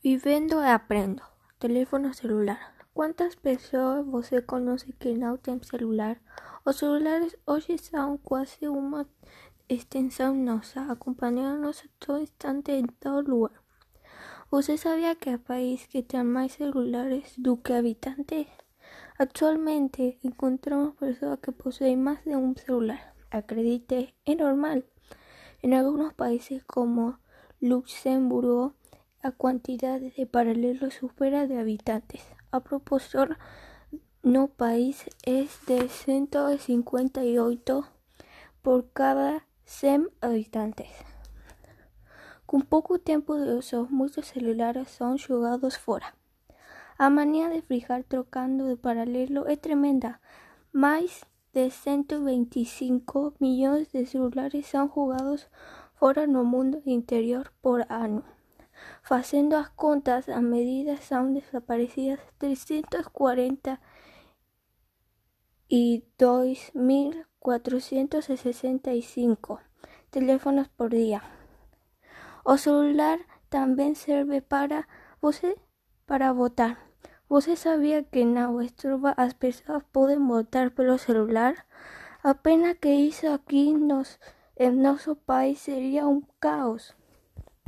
Vivendo aprendo. Teléfono celular. Quantas pessoas você conhece que não tem celular? Os celulares hoje são quase uma extensão nossa, acompanhando-nos a todo instante em todo lugar. Você sabia que há países que têm mais celulares do que habitantes? Atualmente encontramos pessoas que possuem mais de um celular. Acredite, é normal. Em alguns países como Luxemburgo, a cantidad de paralelos supera de habitantes. A proporción no país es de 158 por cada 100 habitantes. Con poco tiempo de uso, muchos celulares son jugados fuera. A manía de fijar trocando de paralelo es tremenda. Más de 125 millones de celulares son jugados fuera no mundo interior por año. Facendo as contas, a medida são desaparecidas 342.465 teléfonos por dia. O celular também serve para para votar. Você sabia que na Westroba as pessoas podem votar pelo celular? Apenas que isso aqui nos, em nosso país seria um caos.